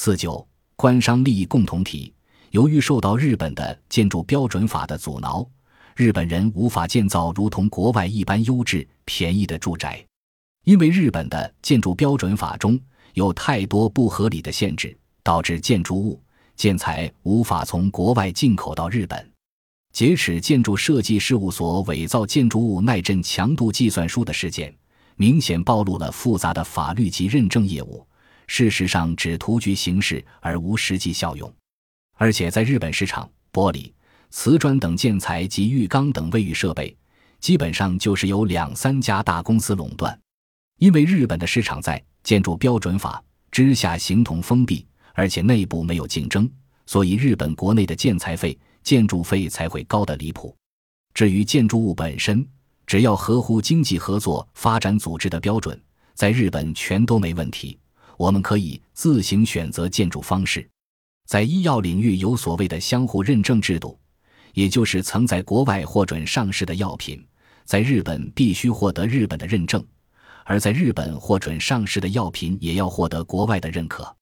四九官商利益共同体，由于受到日本的建筑标准法的阻挠，日本人无法建造如同国外一般优质、便宜的住宅，因为日本的建筑标准法中有太多不合理的限制，导致建筑物建材无法从国外进口到日本。劫持建筑设计事务所伪造建筑物耐震强度计算书的事件，明显暴露了复杂的法律及认证业务。事实上，只图具形式而无实际效用。而且，在日本市场，玻璃、瓷砖等建材及浴缸等卫浴设备，基本上就是由两三家大公司垄断。因为日本的市场在建筑标准法之下形同封闭，而且内部没有竞争，所以日本国内的建材费。建筑费才会高得离谱。至于建筑物本身，只要合乎经济合作发展组织的标准，在日本全都没问题。我们可以自行选择建筑方式。在医药领域有所谓的相互认证制度，也就是曾在国外获准上市的药品，在日本必须获得日本的认证；而在日本获准上市的药品也要获得国外的认可。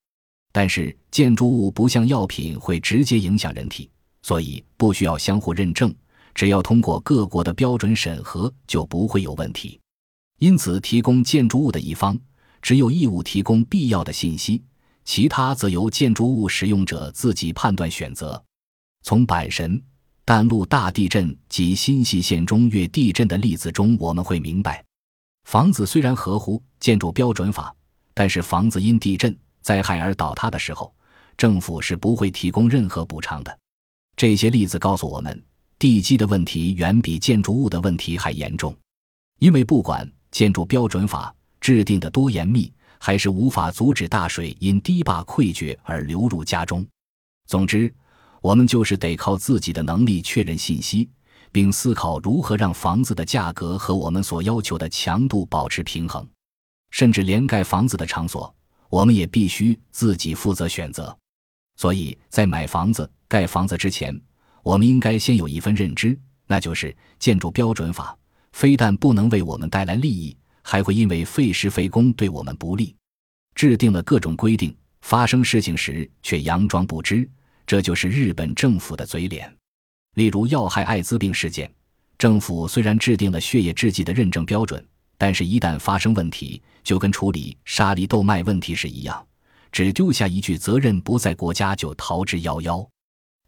但是建筑物不像药品会直接影响人体。所以不需要相互认证，只要通过各国的标准审核就不会有问题。因此，提供建筑物的一方只有义务提供必要的信息，其他则由建筑物使用者自己判断选择。从阪神淡路大地震及新泻县中越地震的例子中，我们会明白，房子虽然合乎建筑标准法，但是房子因地震灾害而倒塌的时候，政府是不会提供任何补偿的。这些例子告诉我们，地基的问题远比建筑物的问题还严重，因为不管建筑标准法制定的多严密，还是无法阻止大水因堤坝溃决而流入家中。总之，我们就是得靠自己的能力确认信息，并思考如何让房子的价格和我们所要求的强度保持平衡。甚至连盖房子的场所，我们也必须自己负责选择。所以在买房子。盖房子之前，我们应该先有一份认知，那就是建筑标准法非但不能为我们带来利益，还会因为费时费工对我们不利。制定了各种规定，发生事情时却佯装不知，这就是日本政府的嘴脸。例如要害艾滋病事件，政府虽然制定了血液制剂的认证标准，但是一旦发生问题，就跟处理沙梨豆麦问题是一样，只丢下一句“责任不在国家”就逃之夭夭。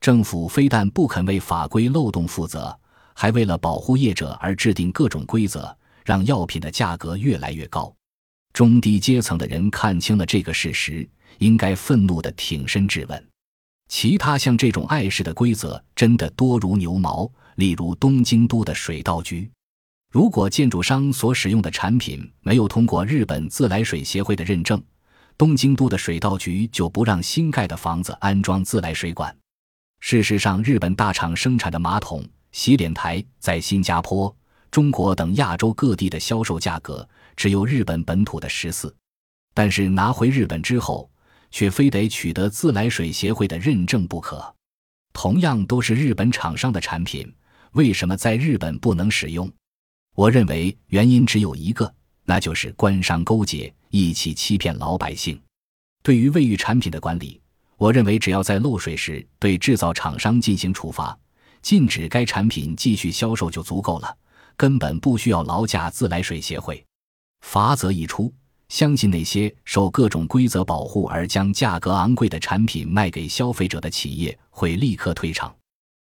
政府非但不肯为法规漏洞负责，还为了保护业者而制定各种规则，让药品的价格越来越高。中低阶层的人看清了这个事实，应该愤怒地挺身质问：其他像这种碍事的规则真的多如牛毛？例如东京都的水道局，如果建筑商所使用的产品没有通过日本自来水协会的认证，东京都的水道局就不让新盖的房子安装自来水管。事实上，日本大厂生产的马桶、洗脸台在新加坡、中国等亚洲各地的销售价格只有日本本土的十四，但是拿回日本之后，却非得取得自来水协会的认证不可。同样都是日本厂商的产品，为什么在日本不能使用？我认为原因只有一个，那就是官商勾结，一起欺骗老百姓。对于卫浴产品的管理。我认为，只要在漏水时对制造厂商进行处罚，禁止该产品继续销售就足够了，根本不需要劳驾自来水协会。法则一出，相信那些受各种规则保护而将价格昂贵的产品卖给消费者的企业会立刻退场。